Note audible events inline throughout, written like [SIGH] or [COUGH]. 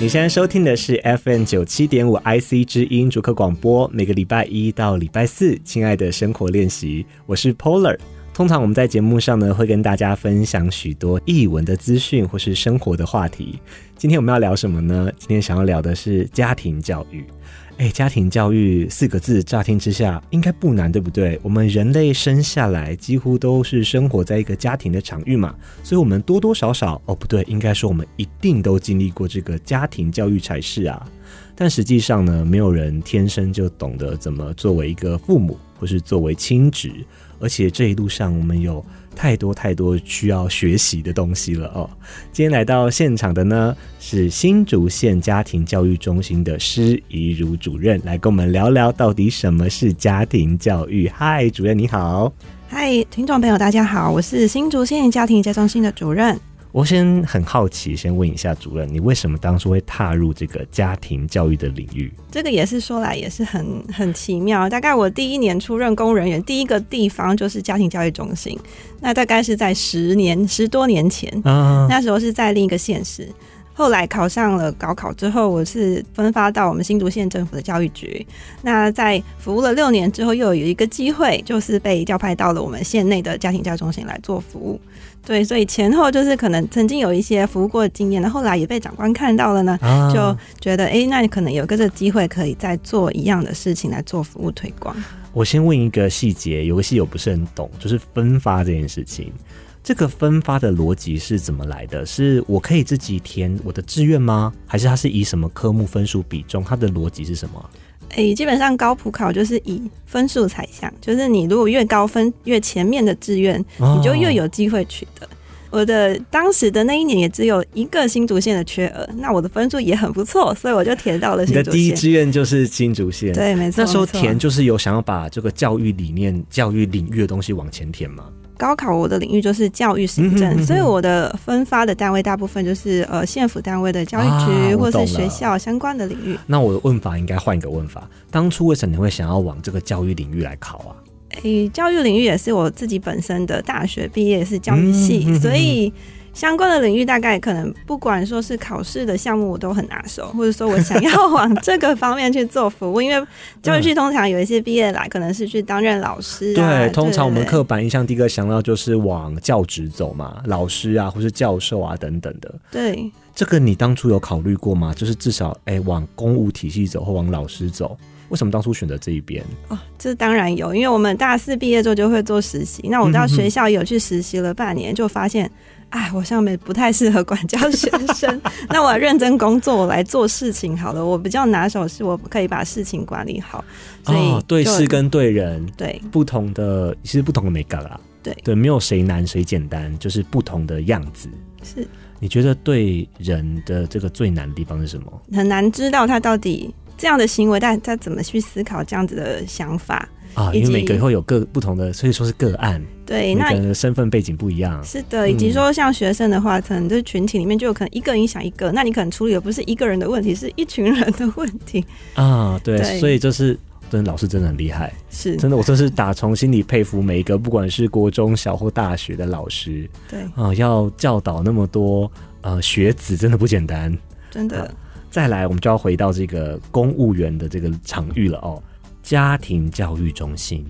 你现在收听的是 FM 九七点五 IC 之音主客广播，每个礼拜一到礼拜四，亲爱的生活练习，我是 Polar。通常我们在节目上呢，会跟大家分享许多译文的资讯或是生活的话题。今天我们要聊什么呢？今天想要聊的是家庭教育。哎，家庭教育四个字，乍听之下应该不难，对不对？我们人类生下来几乎都是生活在一个家庭的场域嘛，所以我们多多少少，哦，不对，应该说我们一定都经历过这个家庭教育才是啊。但实际上呢，没有人天生就懂得怎么作为一个父母，或是作为亲职，而且这一路上我们有。太多太多需要学习的东西了哦。今天来到现场的呢，是新竹县家庭教育中心的施怡如主任，来跟我们聊聊到底什么是家庭教育。嗨，主任你好。嗨，听众朋友大家好，我是新竹县家庭教育中心的主任。我先很好奇，先问一下主任，你为什么当初会踏入这个家庭教育的领域？这个也是说来也是很很奇妙。大概我第一年出任公务人员，第一个地方就是家庭教育中心。那大概是在十年十多年前，啊、那时候是在另一个县市。后来考上了高考之后，我是分发到我们新竹县政府的教育局。那在服务了六年之后，又有一个机会，就是被调派到了我们县内的家庭教育中心来做服务。对，所以前后就是可能曾经有一些服务过的经验，那后来也被长官看到了呢，啊、就觉得哎、欸，那你可能有个这机会，可以再做一样的事情来做服务推广。我先问一个细节，有个戏我不是很懂，就是分发这件事情。这个分发的逻辑是怎么来的？是我可以自己填我的志愿吗？还是它是以什么科目分数比重？它的逻辑是什么？诶、欸，基本上高普考就是以分数采项，就是你如果越高分，越前面的志愿，你就越有机会取得。哦、我的当时的那一年也只有一个新竹县的缺额，那我的分数也很不错，所以我就填到了新竹县。你的第一志愿就是新竹县，对，没错。那时候填就是有想要把这个教育理念、教育领域的东西往前填吗？高考我的领域就是教育行政，嗯、哼哼，所以我的分发的单位大部分就是呃县府单位的教育局、啊、或是学校相关的领域。那我的问法应该换一个问法：当初为什么你会想要往这个教育领域来考啊？诶、欸，教育领域也是我自己本身的大学毕业是教育系，嗯、所以。相关的领域大概可能不管说是考试的项目我都很拿手，或者说我想要往这个方面去做服务，因为教育系通常有一些毕业来可能是去担任老师、啊。[LAUGHS] 对，通常我们刻板印象第一个想到就是往教职走嘛，老师啊，或是教授啊等等的。对，这个你当初有考虑过吗？就是至少哎、欸、往公务体系走或往老师走，为什么当初选择这一边？哦，这当然有，因为我们大四毕业之后就会做实习，那我到学校有去实习了半年，就发现。哎，我上面不太适合管教学生。[LAUGHS] 那我要认真工作，我来做事情好了。我比较拿手，是我可以把事情管理好。所以、哦、对事跟对人，对不同的，其实不同的美感啦。对对，没有谁难谁简单，就是不同的样子。是，你觉得对人的这个最难的地方是什么？很难知道他到底这样的行为，但他怎么去思考这样子的想法。啊，因为每个会有各不同的，所以说是个案。对，每个人的身份背景不一样。是的，以及说像学生的话，嗯、可能这群体里面就有可能一个影响一个，那你可能处理的不是一个人的问题，是一群人的问题。啊，对，对所以就是，真的老师真的很厉害，是真的，我真是打从心里佩服每一个，不管是国中小或大学的老师。对啊，要教导那么多呃学子，真的不简单，真的、啊。再来，我们就要回到这个公务员的这个场域了哦。家庭教育中心，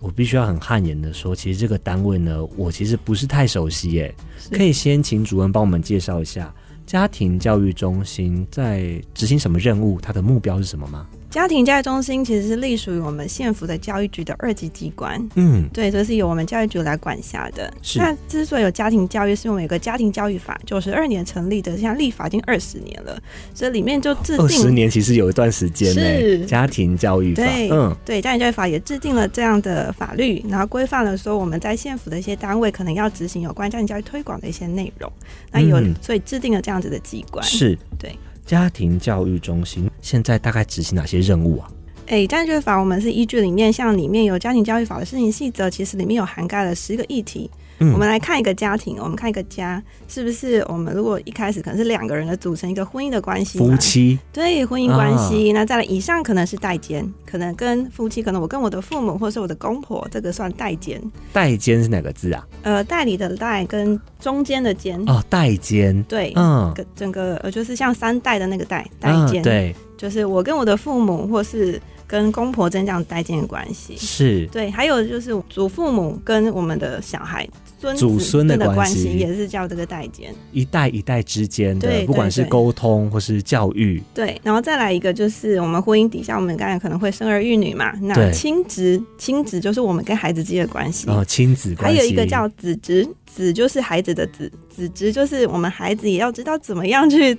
我必须要很汗颜的说，其实这个单位呢，我其实不是太熟悉耶。可以先请主任帮我们介绍一下家庭教育中心在执行什么任务，它的目标是什么吗？家庭教育中心其实是隶属于我们县府的教育局的二级机关，嗯，对，这是由我们教育局来管辖的。是。那之所以有家庭教育，是因为我们有个家庭教育法，九十二年成立的，现在立法已经二十年了，所以里面就制定。二十年其实有一段时间呢。是。家庭教育法，对，嗯，对，家庭教育法也制定了这样的法律，然后规范了说我们在县府的一些单位可能要执行有关家庭教育推广的一些内容，那有，嗯、所以制定了这样子的机关。是。对。家庭教育中心现在大概执行哪些任务啊？哎，家庭教育法我们是依据里面，像里面有家庭教育法的施行细则，其实里面有涵盖了十个议题。嗯、我们来看一个家庭，我们看一个家，是不是我们如果一开始可能是两个人的组成一个婚姻的关系，夫妻对婚姻关系，啊、那再来以上可能是代间，可能跟夫妻，可能我跟我的父母或者是我的公婆，这个算代间。代间是哪个字啊？呃，代理的代跟中间的间哦，代间对，嗯，整个呃就是像三代的那个代代间、啊，对，就是我跟我的父母或是。跟公婆之间这样代间的关系。是。对，还有就是祖父母跟我们的小孩孙祖孙的关系也是叫这个代间，一代一代之间的，不管是沟通或是教育，对，然后再来一个就是我们婚姻底下，我们刚才可能会生儿育女嘛，那亲职亲职就是我们跟孩子之间的关系。哦，亲子关系，还有一个叫子侄，子就是孩子的子，子侄就是我们孩子也要知道怎么样去。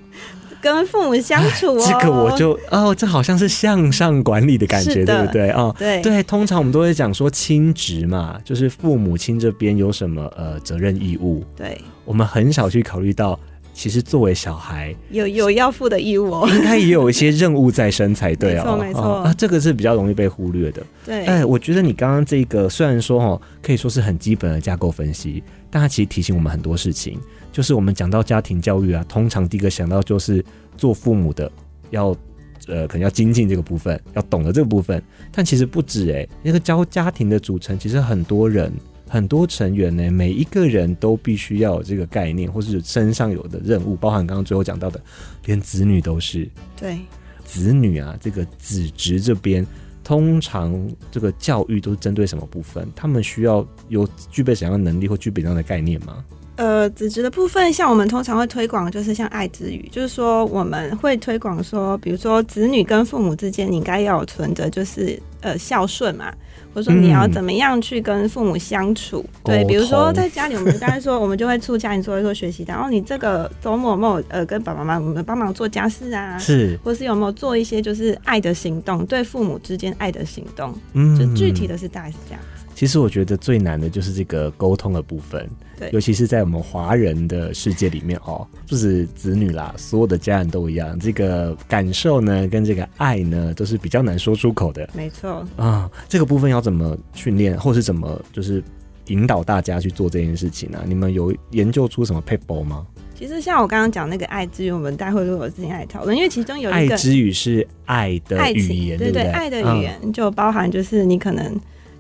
跟父母相处哦，[LAUGHS] 这个我就哦，这好像是向上管理的感觉，对不对？哦，对。对，通常我们都会讲说亲职嘛，就是父母亲这边有什么呃责任义务，对，我们很少去考虑到，其实作为小孩有有要负的义务哦，应该也有一些任务在身才对 [LAUGHS] 哦，没错没错，啊，这个是比较容易被忽略的。对，哎，我觉得你刚刚这个虽然说哦，可以说是很基本的架构分析，但它其实提醒我们很多事情。就是我们讲到家庭教育啊，通常第一个想到就是做父母的要，呃，可能要精进这个部分，要懂得这个部分。但其实不止诶、欸，那个教家庭的组成，其实很多人、很多成员呢，每一个人都必须要有这个概念，或是身上有的任务，包含刚刚最后讲到的，连子女都是。对，子女啊，这个子侄这边，通常这个教育都是针对什么部分？他们需要有具备怎样的能力或具备怎样的概念吗？呃，子职的部分，像我们通常会推广，就是像爱之语，就是说我们会推广说，比如说子女跟父母之间，你应该要有存着，就是呃孝顺嘛，或者说你要怎么样去跟父母相处。嗯、对，比如说在家里，我们刚才说，[LAUGHS] 我们就会促家庭做一做学习，然后你这个周末有没有呃跟爸爸妈妈我们帮忙做家事啊？是，或是有没有做一些就是爱的行动，对父母之间爱的行动？嗯，就具体的是大概是这样。其实我觉得最难的就是这个沟通的部分，对，尤其是在我们华人的世界里面哦，不止子女啦，所有的家人都一样，这个感受呢，跟这个爱呢，都是比较难说出口的。没错啊，这个部分要怎么训练，或是怎么就是引导大家去做这件事情呢？你们有研究出什么 paper 吗？其实像我刚刚讲那个爱之语，我们待会如果之前来讨论，因为其中有一个爱之语是爱的语言，对对，爱的语言就包含就是你可能。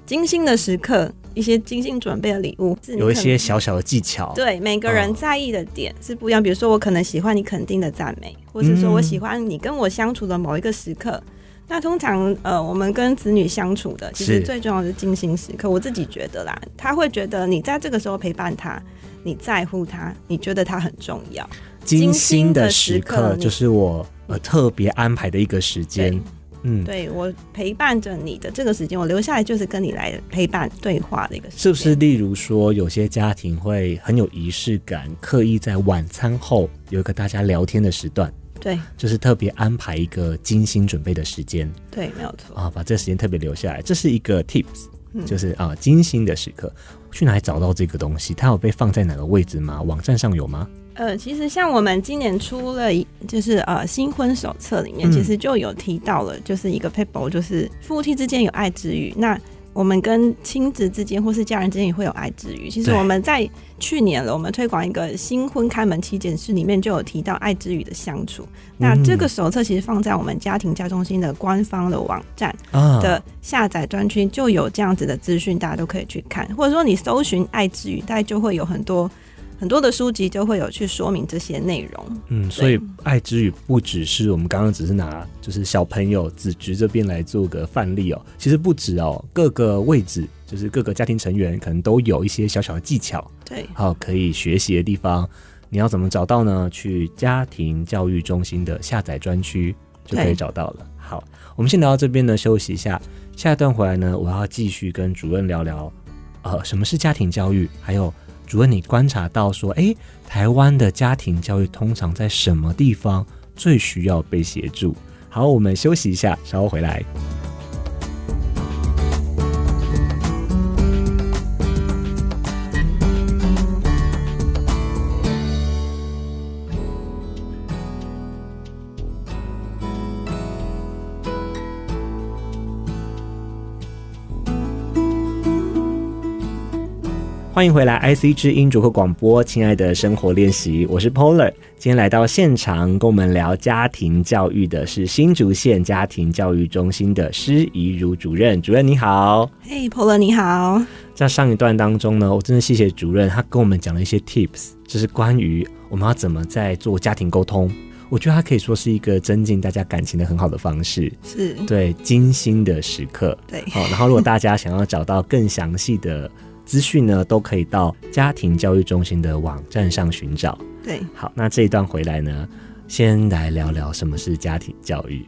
精心的时刻，一些精心准备的礼物，有一些小小的技巧。对，每个人在意的点是不一样。哦、比如说，我可能喜欢你肯定的赞美，或是说我喜欢你跟我相处的某一个时刻。嗯、那通常，呃，我们跟子女相处的，其实最重要的是精心时刻。我自己觉得啦，他会觉得你在这个时候陪伴他，你在乎他，你觉得他很重要。精心的时刻就是我呃特别安排的一个时间。嗯，对，我陪伴着你的这个时间，我留下来就是跟你来陪伴对话的一个时间。是不是？例如说，有些家庭会很有仪式感，刻意在晚餐后有一个大家聊天的时段，对，就是特别安排一个精心准备的时间，对，没有错啊，把这个时间特别留下来，这是一个 tips，就是啊，精心的时刻，去哪里找到这个东西？它有被放在哪个位置吗？网站上有吗？呃，其实像我们今年出了，就是呃新婚手册里面，其实就有提到了，就是一个 paper，就是夫妻之间有爱之语。那我们跟亲子之间或是家人之间也会有爱之语。其实我们在去年了，我们推广一个新婚开门七件事里面就有提到爱之语的相处。那这个手册其实放在我们家庭家中心的官方的网站的下载专区，就有这样子的资讯，大家都可以去看。或者说你搜寻爱之语，大概就会有很多。很多的书籍就会有去说明这些内容。嗯，所以爱之语不只是我们刚刚只是拿就是小朋友子侄这边来做个范例哦，其实不止哦，各个位置就是各个家庭成员可能都有一些小小的技巧，对，好可以学习的地方。你要怎么找到呢？去家庭教育中心的下载专区就可以找到了。好，我们先聊到这边呢，休息一下。下一段回来呢，我要继续跟主任聊聊，呃，什么是家庭教育，还有。主任，你观察到说，哎，台湾的家庭教育通常在什么地方最需要被协助？好，我们休息一下，稍后回来。欢迎回来，IC 之音主客广播，亲爱的生活练习，我是 Polar。今天来到现场跟我们聊家庭教育的是新竹县家庭教育中心的施怡如主任。主任你好，嘿、hey，Polar 你好。在上一段当中呢，我真的谢谢主任，他跟我们讲了一些 tips，就是关于我们要怎么在做家庭沟通。我觉得它可以说是一个增进大家感情的很好的方式，是对精心的时刻。对，好，然后如果大家想要找到更详细的。资讯呢，都可以到家庭教育中心的网站上寻找。对，好，那这一段回来呢，先来聊聊什么是家庭教育。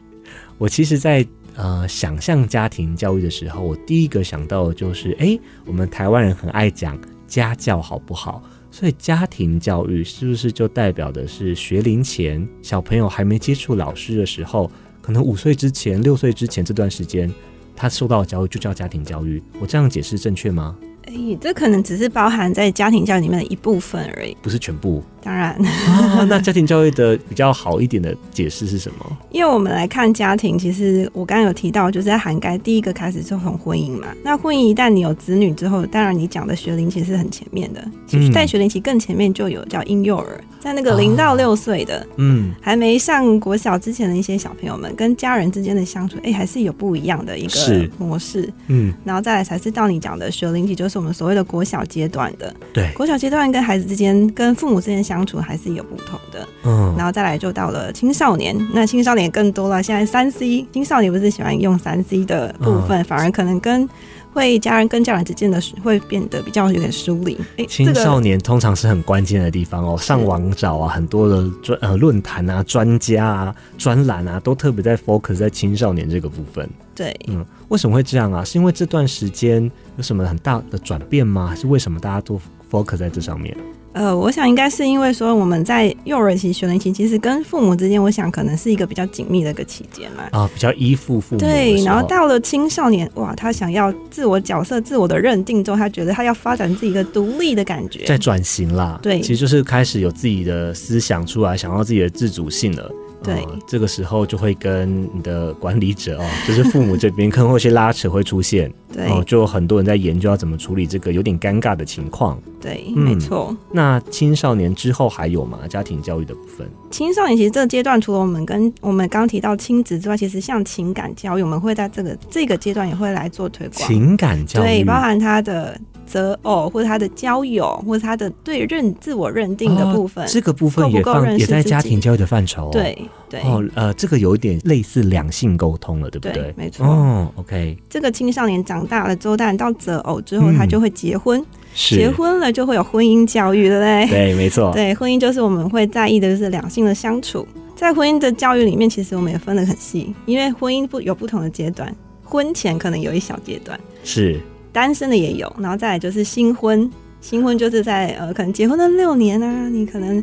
我其实在，在呃想象家庭教育的时候，我第一个想到的就是，哎、欸，我们台湾人很爱讲家教好不好？所以家庭教育是不是就代表的是学龄前小朋友还没接触老师的时候，可能五岁之前、六岁之前这段时间，他受到的教育就叫家庭教育？我这样解释正确吗？哎、这可能只是包含在家庭教育里面的一部分而已，不是全部。当然、啊，那家庭教育的比较好一点的解释是什么？因为我们来看家庭，其实我刚刚有提到，就是在涵盖第一个开始就从婚姻嘛。那婚姻一旦你有子女之后，当然你讲的学龄期是很前面的。其实，在学龄期更前面就有叫婴幼儿，在那个零到六岁的，嗯，还没上国小之前的一些小朋友们，跟家人之间的相处，哎、欸，还是有不一样的一个模式。嗯，然后再来才是到你讲的学龄期，就是我们所谓的国小阶段的。对，国小阶段跟孩子之间、跟父母之间相相处还是有不同的，嗯，然后再来就到了青少年，那青少年更多了。现在三 C 青少年不是喜欢用三 C 的部分，嗯，反而可能跟会家人跟家人之间的会变得比较有点疏离。哎，青少年通常是很关键的地方哦，上网找啊，很多的专呃论坛啊、专家啊、专栏啊，都特别在 focus 在青少年这个部分。对，嗯，为什么会这样啊？是因为这段时间有什么很大的转变吗？还是为什么大家都 focus 在这上面？呃，我想应该是因为说我们在幼儿期、学龄期，其实跟父母之间，我想可能是一个比较紧密的一个期间嘛。啊，比较依附父母。对，然后到了青少年，哇，他想要自我角色、自我的认定之后，他觉得他要发展自己一个独立的感觉，在转型啦。对，其实就是开始有自己的思想出来，想要自己的自主性了。对、嗯，这个时候就会跟你的管理者哦，就是父母这边 [LAUGHS] 可能会有些拉扯会出现。对，就很多人在研究要怎么处理这个有点尴尬的情况。对，嗯、没错。那青少年之后还有吗？家庭教育的部分？青少年其实这个阶段，除了我们跟我们刚提到亲子之外，其实像情感教育，我们会在这个这个阶段也会来做推广。情感教育，对，包含他的。择偶或者他的交友，或者他的对认自我认定的部分，哦、这个部分也放也在家庭教育的范畴、哦。对对哦，呃，这个有一点类似两性沟通了，对不对？对没错。哦，OK。这个青少年长大了之后，当然到择偶之后，他就会结婚。嗯、结婚了就会有婚姻教育，对不对？对，没错。[LAUGHS] 对，婚姻就是我们会在意的就是两性的相处。在婚姻的教育里面，其实我们也分得很细，因为婚姻不有不同的阶段，婚前可能有一小阶段是。单身的也有，然后再来就是新婚，新婚就是在呃，可能结婚了六年啊，你可能。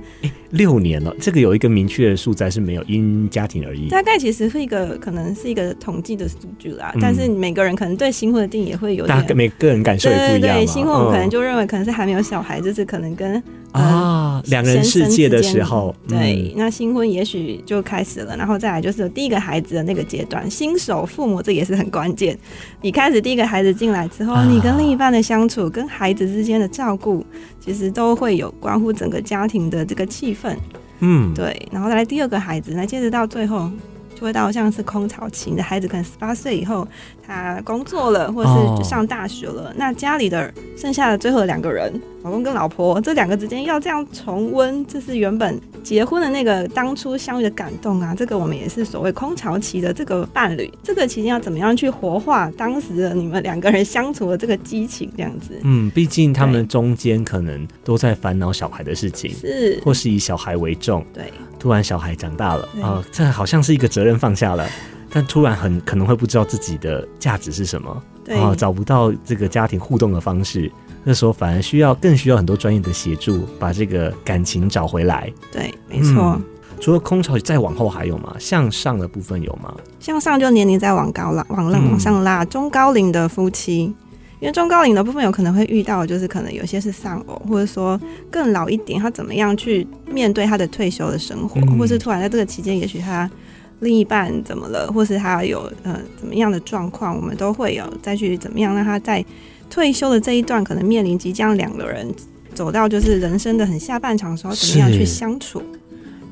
六年了，这个有一个明确的数字是没有，因家庭而异。大概其实是一个可能是一个统计的数据啦，嗯，但是每个人可能对新婚的定义也会有点，大概每个人感受也不一样嘛。对，对，对，新婚我们可能就认为可能是还没有小孩，嗯，就是可能跟啊两，呃、人世界的时候，对，嗯，那新婚也许就开始了，然后再来就是第一个孩子的那个阶段，新手父母这也是很关键。你开始第一个孩子进来之后，啊，你跟另一半的相处，跟孩子之间的照顾，其实都会有关乎整个家庭的这个气氛。份，嗯，对，然后再来第二个孩子，那接着到最后就会到像是空巢期你的孩子，可能十八岁以后他工作了，或者是上大学了，哦，那家里的剩下的最后的两个人。老公跟老婆这两个之间要这样重温，这是原本结婚的那个当初相遇的感动啊！这个我们也是所谓空巢期的这个伴侣，这个期间要怎么样去活化当时的你们两个人相处的这个激情，这样子。嗯，毕竟他们中间可能都在烦恼小孩的事情，是或是以小孩为重。对，突然小孩长大了啊、呃，这好像是一个责任放下了，但突然很可能会不知道自己的价值是什么，对啊、呃，找不到这个家庭互动的方式。那时候反而需要更需要很多专业的协助，把这个感情找回来。对，没错、嗯。除了空巢，再往后还有吗？向上的部分有吗？向上就年龄再往高了，往浪往上拉。中高龄的夫妻，因为中高龄的部分有可能会遇到，就是可能有些是丧偶，或者说更老一点，他怎么样去面对他的退休的生活，嗯、或是突然在这个期间，也许他另一半怎么了，或是他有呃怎么样的状况，我们都会有再去怎么样让他在。退休的这一段，可能面临即将两个人走到就是人生的很下半场的时候，怎么样去相处？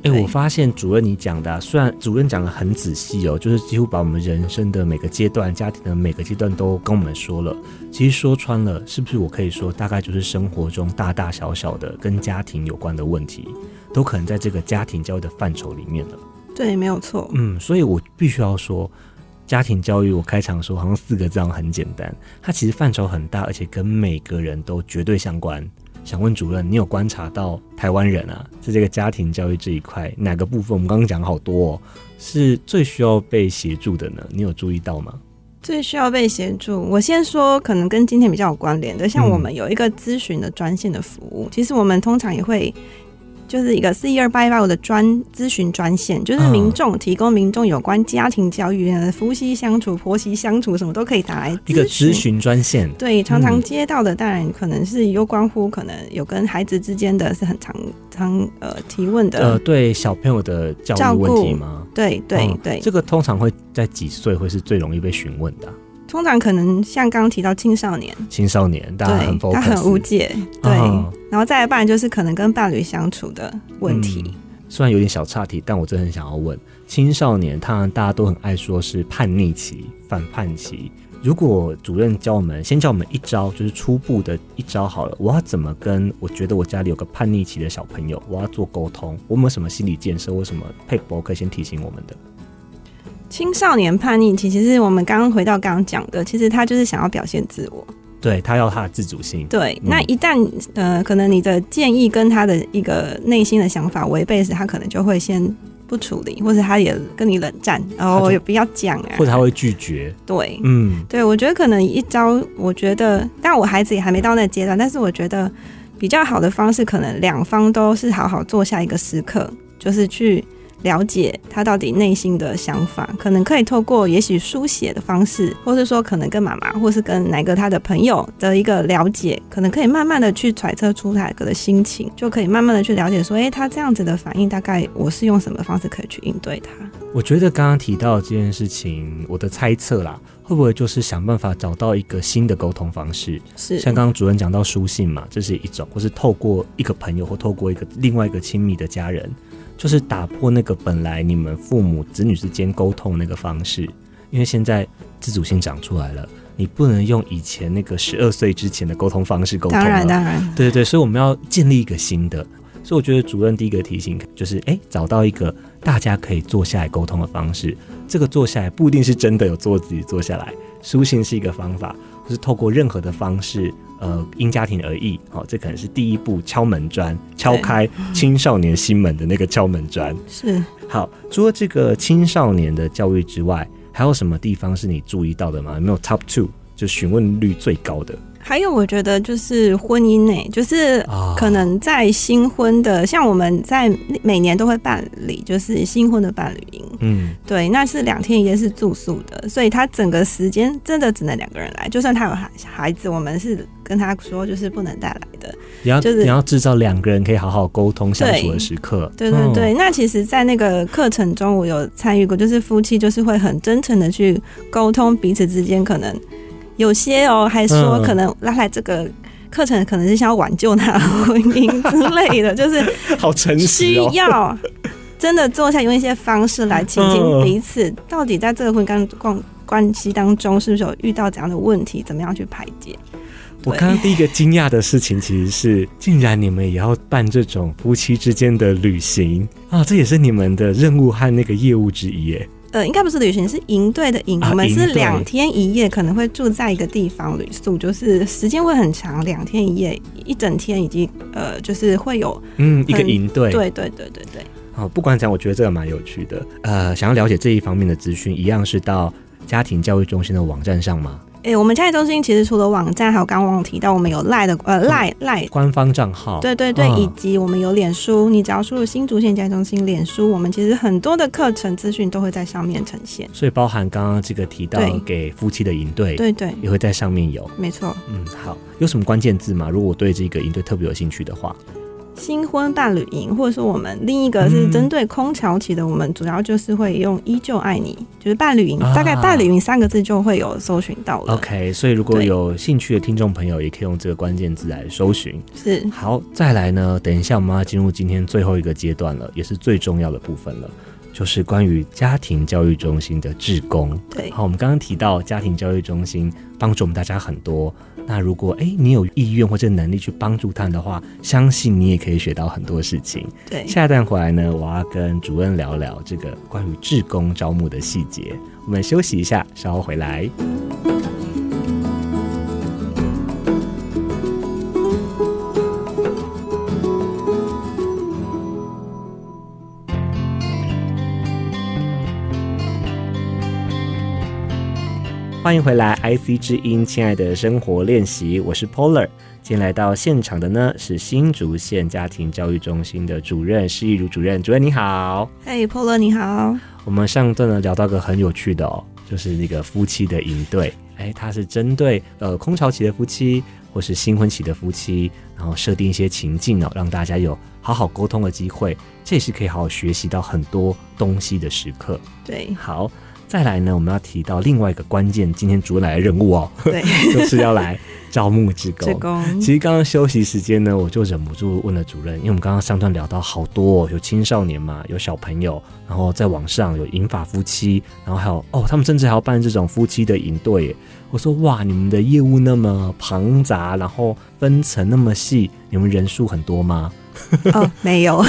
哎、欸，我发现主任你讲的、啊，虽然主任讲的很仔细哦，就是几乎把我们人生的每个阶段、家庭的每个阶段都跟我们说了。其实说穿了，是不是我可以说，大概就是生活中大大小小的跟家庭有关的问题，都可能在这个家庭教育的范畴里面了。对，没有错。嗯，所以我必须要说，家庭教育，我开场说好像四个字很简单，它其实范畴很大，而且跟每个人都绝对相关。想问主任，你有观察到台湾人啊，在这个家庭教育这一块，哪个部分我们刚刚讲好多哦，是最需要被协助的呢？你有注意到吗？最需要被协助，我先说，可能跟今天比较有关联的，像我们有一个咨询的专线的服务，嗯，其实我们通常也会。就是一个四一二八一八五的专咨询专线，就是民众提供民众有关家庭教育、夫妻相处、婆媳相处什么都可以打来一个咨询专线。对，常常接到的当然可能是有关乎可能有跟孩子之间的是很常常呃提问的呃，对小朋友的教育问题吗？对对对，这个通常会在几岁会是最容易被询问的？通常可能像刚刚提到青少年，青少年，大家很他很无解，对，哦、然后再来，不然就是可能跟伴侣相处的问题。嗯、虽然有点小岔题，但我真的很想要问：青少年，他大家都很爱说是叛逆期、反叛期。如果主任教我们，先教我们一招，就是初步的一招好了。我要怎么跟我觉得我家里有个叛逆期的小朋友，我要做沟通？我们有什么心理建设？或什么配博可以先提醒我们的？青少年叛逆期，其实我们刚刚回到刚刚讲的，其实他就是想要表现自我，对，他要他的自主性。对，嗯、那一旦呃，可能你的建议跟他的一个内心的想法违背时，他可能就会先不处理，或者他也跟你冷战，然后也不要讲啊，或者他会拒绝。对，嗯，对，我觉得可能一招，我觉得，但我孩子也还没到那阶段，但是我觉得比较好的方式，可能两方都是好好坐下一个时刻，就是去。了解他到底内心的想法，可能可以透过也许书写的方式，或是说可能跟妈妈，或是跟哪个他的朋友的一个了解，可能可以慢慢的去揣测出他的心情，就可以慢慢的去了解说，诶、欸，他这样子的反应，大概我是用什么方式可以去应对他？我觉得刚刚提到这件事情，我的猜测啦，会不会就是想办法找到一个新的沟通方式？是像刚刚主任讲到书信嘛，这是一种，或是透过一个朋友，或透过一个另外一个亲密的家人。就是打破那个本来你们父母子女之间沟通那个方式，因为现在自主性长出来了，你不能用以前那个十二岁之前的沟通方式沟通了。当然，当然，对对对，所以我们要建立一个新的。所以我觉得主任第一个提醒就是，哎，找到一个大家可以坐下来沟通的方式。这个坐下来不一定是真的有坐自己坐下来，书信是一个方法，或是透过任何的方式。呃，因家庭而异，好、哦，这可能是第一步敲门砖，敲开青少年心门的那个敲门砖。是好，除了这个青少年的教育之外，还有什么地方是你注意到的吗？有没有 top two 就询问率最高的？还有，我觉得就是婚姻内，就是可能在新婚的，哦、像我们在每年都会办理，就是新婚的伴侣营。嗯，对，那是两天一夜是住宿的，所以他整个时间真的只能两个人来，就算他有孩孩子，我们是跟他说就是不能带来的。你要就是你要制造两个人可以好好沟通相处的时刻。对对对，对、嗯，那其实，在那个课程中，我有参与过，就是夫妻就是会很真诚的去沟通彼此之间可能。有些哦，还说可能拉来这个课程，可能是想要挽救他的婚姻之类的，[LAUGHS] 就是好诚实，需要真的坐下用一些方式来倾听彼此，到底在这个婚姻关关系当中，是不是有遇到怎样的问题，怎么样去排解？我刚刚第一个惊讶的事情，其实是竟然你们也要办这种夫妻之间的旅行啊，这也是你们的任务和那个业务之一耶。呃，应该不是旅行，是营队的营。我们是两天一夜，可能会住在一个地方旅宿，就是时间会很长，两天一夜，一整天以及呃，就是会有嗯一个营队。对对对对对。好，不管怎样，我觉得这个蛮有趣的。呃，想要了解这一方面的资讯，一样是到家庭教育中心的网站上吗？哎、欸，我们家里中心其实除了网站，还有刚刚提到，我们有赖的呃赖赖官方账号，对对对、嗯，以及我们有脸书，你只要输入新竹县家庭中心脸书，我们其实很多的课程资讯都会在上面呈现。所以包含刚刚这个提到给夫妻的营队，对对，也会在上面有。没错。嗯，好，有什么关键字吗？如果我对这个营队特别有兴趣的话。新婚伴侣营，或者说我们另一个是针对空巢期的，我们主要就是会用“依旧爱你”，就是伴侣营，大概“伴侣营”三个字就会有搜寻到了。OK，所以如果有兴趣的听众朋友，也可以用这个关键字来搜寻。是，[LAUGHS] 好，再来呢，等一下我们要进入今天最后一个阶段了，也是最重要的部分了。就是关于家庭教育中心的志工。对，好，我们刚刚提到家庭教育中心帮助我们大家很多。那如果诶你有意愿或者能力去帮助他们的话，相信你也可以学到很多事情。对，下一段回来呢，我要跟主任聊聊这个关于志工招募的细节。我们休息一下，稍后回来。欢迎回来，IC 之音，亲爱的生活练习，我是 Polar。今天来到现场的呢是新竹县家庭教育中心的主任施逸如主任，主任你好。嘿，Polar 你好。我们上段呢聊到个很有趣的哦，就是那个夫妻的营队，哎，它是针对呃空巢期的夫妻或是新婚期的夫妻，然后设定一些情境哦，让大家有好好沟通的机会，这也是可以好好学习到很多东西的时刻。对，好。再来呢，我们要提到另外一个关键，今天主任来的任务哦，对，[LAUGHS] 就是要来招募志工。职工，其实刚刚休息时间呢，我就忍不住问了主任，因为我们刚刚上段聊到好多哦，有青少年嘛，有小朋友，然后在网上有银发夫妻，然后还有哦，他们甚至还要办这种夫妻的营队。我说哇，你们的业务那么庞杂，然后分层那么细，你们人数很多吗？[LAUGHS] 哦，没有，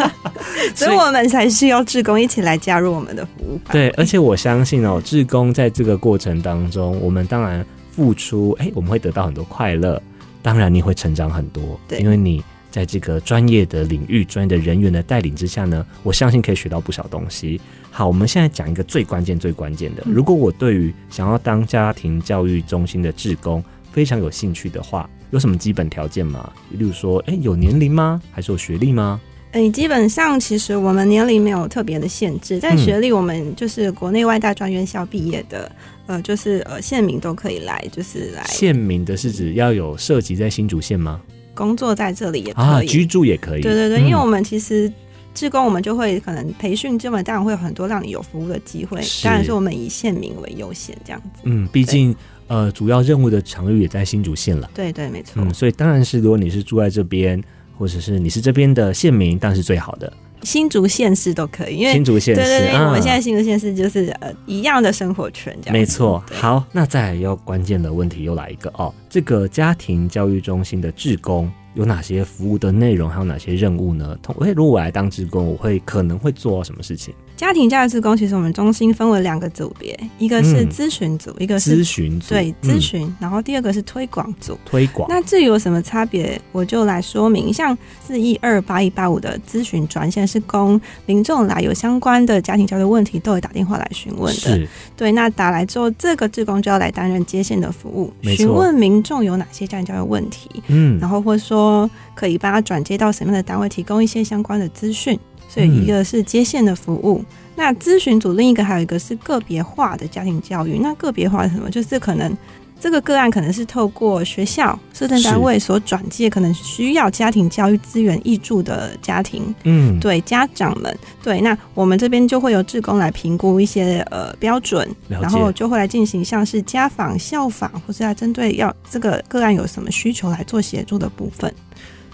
[LAUGHS] 所以我们才需要志工一起来加入我们的服务。对，而且我相信哦，志工在这个过程当中，我们当然付出，哎，我们会得到很多快乐，当然你会成长很多，对，因为你在这个专业的领域、专业的人员的带领之下呢，我相信可以学到不少东西。好，我们现在讲一个最关键、最关键的，如果我对于想要当家庭教育中心的志工非常有兴趣的话。有什么基本条件吗？例如说，哎、欸，有年龄吗？还是有学历吗？哎、欸，基本上其实我们年龄没有特别的限制，在学历我们就是国内外大专院校毕业的，呃，就是呃县民都可以来，就是来。县民的是指要有涉及在新竹县吗？工作在这里也可以，啊，居住也可以。对对对，嗯、因为我们其实志工，我们就会可能培训，这么当然会有很多让你有服务的机会，当然是我们以县民为优先这样子。嗯，毕竟。呃，主要任务的场域也在新竹县了。对对，没错。嗯，所以当然是，如果你是住在这边，或者是你是这边的县民，当然是最好的。新竹县市都可以，因为新竹县市，对对对，我们现在新竹县市就是呃一样的生活圈，这样。没错。好，那再来要关键的问题又来一个哦，这个家庭教育中心的志工。有哪些服务的内容，还有哪些任务呢？同，如果我来当志工，我会可能会做什么事情？家庭教育志工，其实我们中心分为两个组别，一个是咨询组，嗯、一个是咨询组。对，咨询、嗯，然后第二个是推广组。推广。那至于有什么差别，我就来说明。像四一二八一八五的咨询专线是供民众来有相关的家庭教育问题，都会打电话来询问的。对，那打来之后，这个志工就要来担任接线的服务，询问民众有哪些家庭教育问题。嗯。然后或者。说可以帮他转接到什么样的单位，提供一些相关的资讯。所以一个是接线的服务，嗯、那咨询组另一个还有一个是个别化的家庭教育。那个别化是什么？就是可能这个个案可能是透过学校、社政单位所转介，可能需要家庭教育资源挹注的家庭。嗯，对，家长们，对，那我们这边就会由志工来评估一些呃标准，然后就会来进行像是家访、校访，或是来针对要这个个案有什么需求来做协助的部分。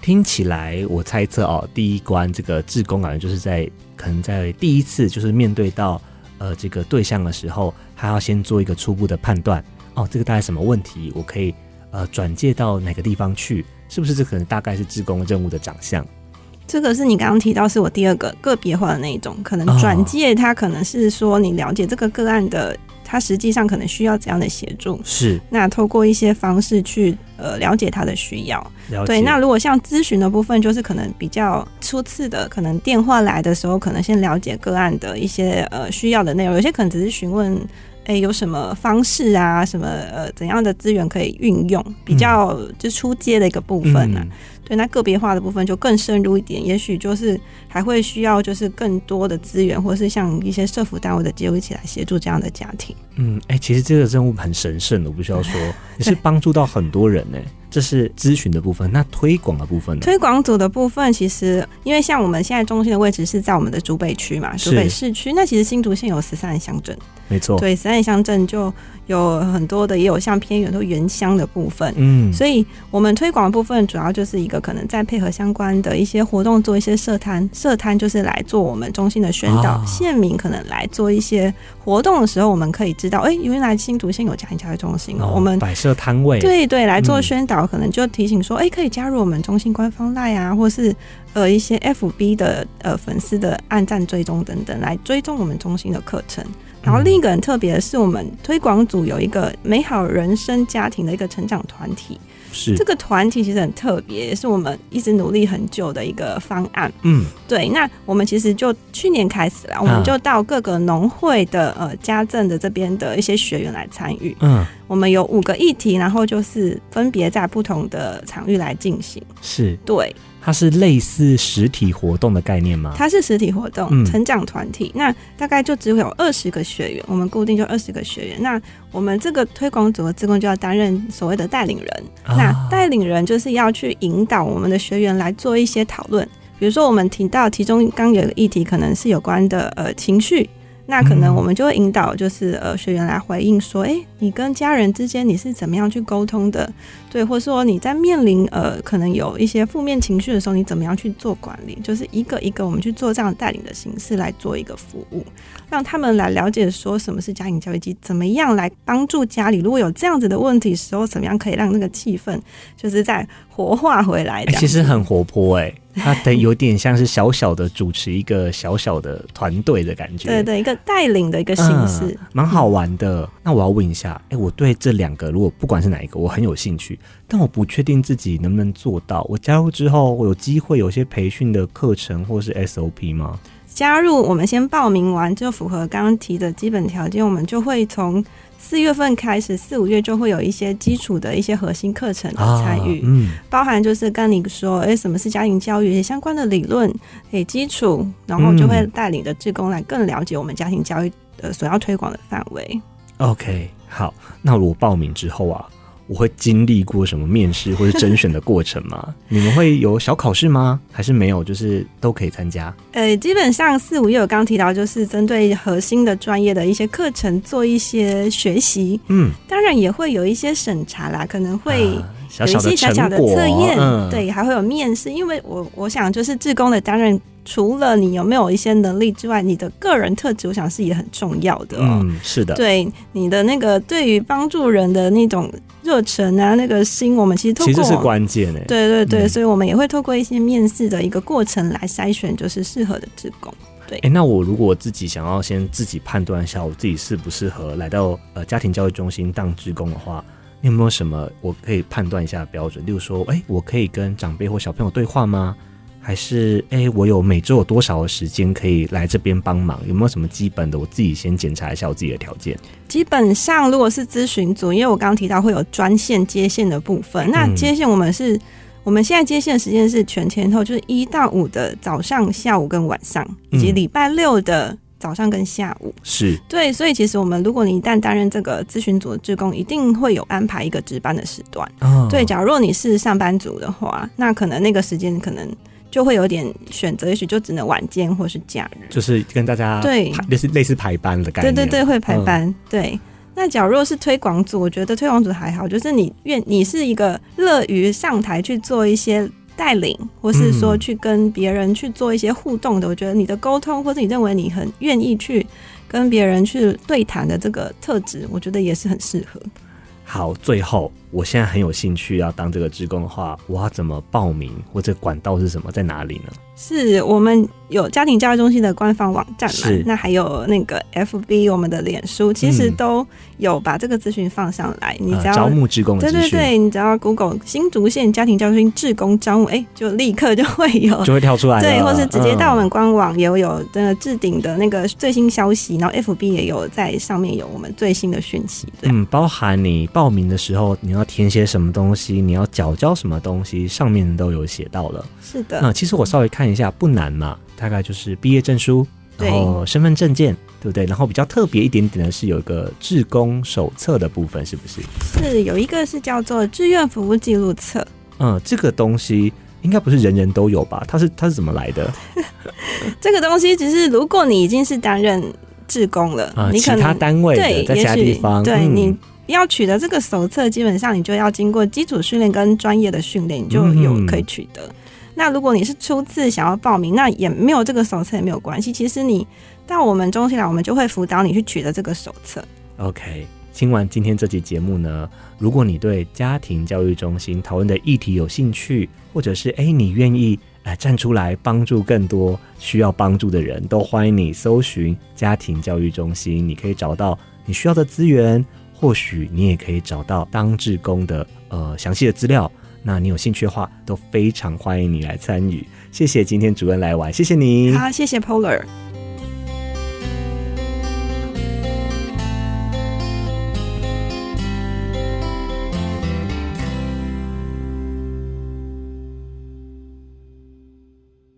听起来，我猜测哦，第一关这个志工感觉就是在可能在第一次就是面对到呃这个对象的时候，还要先做一个初步的判断哦，这个大概什么问题，我可以呃转介到哪个地方去，是不是？这可能大概是志工任务的长相。这个是你刚刚提到，是我第二个个别化的那一种，可能转介他可能是说你了解这个个案的。他实际上可能需要怎样的协助？是，那透过一些方式去呃了解他的需要。对，那如果像咨询的部分，就是可能比较初次的，可能电话来的时候，可能先了解个案的一些呃需要的内容。有些可能只是询问，哎，有什么方式啊，什么呃怎样的资源可以运用，比较就出街的一个部分呢、啊？嗯对，那个别化的部分就更深入一点，也许就是还会需要就是更多的资源，或是像一些社服单位的介入一起来协助这样的家庭。嗯，哎、欸，其实这个任务很神圣的，我不需要说，[LAUGHS] 也是帮助到很多人呢。这是咨询的部分，那推广的部分呢？推广组的部分，其实因为像我们现在中心的位置是在我们的竹北区嘛，竹北市区。那其实新竹县有十三个乡镇，没错，对，十三个乡镇就有很多的，也有像偏远都原乡的部分。嗯，所以我们推广的部分主要就是一个可能再配合相关的一些活动，做一些社摊，社摊就是来做我们中心的宣导。县、啊、民可能来做一些活动的时候，我们可以知道，哎，原来新竹县有家庭教育中心哦。我们摆设摊位，对对，来做宣导。嗯可能就提醒说，哎、欸，可以加入我们中心官方 LINE 啊，或是呃一些 FB 的呃粉丝的暗赞追踪等等，来追踪我们中心的课程。然后另一个很特别的是，我们推广组有一个美好人生家庭的一个成长团体。是这个团体其实很特别，也是我们一直努力很久的一个方案。嗯，对。那我们其实就去年开始了，我们就到各个农会的呃家政的这边的一些学员来参与。嗯，我们有五个议题，然后就是分别在不同的场域来进行。是对。它是类似实体活动的概念吗？它是实体活动，嗯、成长团体。那大概就只有二十个学员，我们固定就二十个学员。那我们这个推广组的志工就要担任所谓的带领人。啊、那带领人就是要去引导我们的学员来做一些讨论。比如说，我们提到其中刚有一个议题，可能是有关的呃情绪。那可能我们就会引导，就是呃学员来回应说，哎、欸，你跟家人之间你是怎么样去沟通的？对，或者说你在面临呃可能有一些负面情绪的时候，你怎么样去做管理？就是一个一个我们去做这样带领的形式来做一个服务，让他们来了解说什么是家庭教育机，怎么样来帮助家里如果有这样子的问题时候，怎么样可以让那个气氛就是在活化回来、欸？其实很活泼哎、欸。他得有点像是小小的主持一个小小的团队的感觉，对对，一个带领的一个形式，蛮、嗯、好玩的。那我要问一下，哎、欸，我对这两个，如果不管是哪一个，我很有兴趣，但我不确定自己能不能做到。我加入之后，我有机会有些培训的课程或是 SOP 吗？加入，我们先报名完就符合刚刚提的基本条件，我们就会从。四月份开始，四五月就会有一些基础的一些核心课程的参与，嗯，包含就是跟你说，哎，什么是家庭教育，相关的理论，诶，基础，然后就会带领的志工来更了解我们家庭教育的所要推广的范围。OK，好，那我报名之后啊。我会经历过什么面试或者甄选的过程吗？[LAUGHS] 你们会有小考试吗？还是没有？就是都可以参加？呃，基本上四五月我刚提到，就是针对核心的专业的一些课程做一些学习。嗯，当然也会有一些审查啦，可能会有一些小小的测验，嗯，对，还会有面试。因为我我想就是志工的担任。除了你有没有一些能力之外，你的个人特质，我想是也很重要的哦。嗯，是的，对你的那个对于帮助人的那种热忱啊，那个心，我们其实透过其实是关键诶。对对对，嗯，所以我们也会透过一些面试的一个过程来筛选，就是适合的志工。对，哎，那我如果自己想要先自己判断一下我自己适不适合来到呃家庭教育中心当志工的话，你有没有什么我可以判断一下的标准？例如说，哎，我可以跟长辈或小朋友对话吗？还是哎、欸，我有每周有多少的时间可以来这边帮忙？有没有什么基本的？我自己先检查一下我自己的条件。基本上，如果是咨询组，因为我刚刚提到会有专线接线的部分，那接线我们是，嗯、我们现在接线的时间是全天候，就是一到五的早上、下午跟晚上，以及礼拜六的早上跟下午。是对，所以其实我们如果你一旦担任这个咨询组的职工，一定会有安排一个值班的时段。哦、对，假如你是上班族的话，那可能那个时间可能。就会有点选择，也许就只能晚间或是假日，就是跟大家对，类似类似排班的感觉。对对对，会排班。嗯、对，那假如是推广组，我觉得推广组还好，就是你愿你是一个乐于上台去做一些带领，或是说去跟别人去做一些互动的，嗯、我觉得你的沟通，或者你认为你很愿意去跟别人去对谈的这个特质，我觉得也是很适合。好，最后。我现在很有兴趣要当这个职工的话，我要怎么报名或者管道是什么，在哪里呢？是我们有家庭教育中心的官方网站嘛？是。那还有那个 FB，我们的脸书，其实都有把这个资讯放上来。嗯、你只要、呃、招募职工的，对对对，你只要 Google 新竹县家庭教育中心志工招募，哎、欸，就立刻就会有，[LAUGHS] 就会跳出来。对，或是直接到我们官网也有有的置顶的那个最新消息，然后 FB 也有在上面有我们最新的讯息。对，嗯，包含你报名的时候，你要。要填写什么东西，你要缴交什么东西，上面都有写到了。是的，那其实我稍微看一下，不难嘛，大概就是毕业证书，然后身份证件，对不对？然后比较特别一点点的是有一个志工手册的部分，是不是？是有一个是叫做志愿服务记录册。嗯，这个东西应该不是人人都有吧？它是它是怎么来的？[LAUGHS] 这个东西只是如果你已经是担任志工了，啊、你可能其他单位的在其他地方，对、嗯、你要取得这个手册，基本上你就要经过基础训练跟专业的训练，你就有可以取得。嗯、那如果你是初次想要报名，那也没有这个手册也没有关系。其实你到我们中心来，我们就会辅导你去取得这个手册。OK，听完今天这期节目呢，如果你对家庭教育中心讨论的议题有兴趣，或者是哎你愿意。来站出来帮助更多需要帮助的人，都欢迎你搜寻家庭教育中心，你可以找到你需要的资源，或许你也可以找到当志工的呃详细的资料。那你有兴趣的话，都非常欢迎你来参与。谢谢今天主任来玩，谢谢你。好，谢谢 Polar。